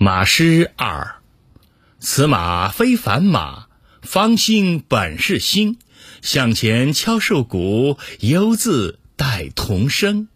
马诗二，此马非凡马，方心本是心。向前敲瘦骨，犹自带童声。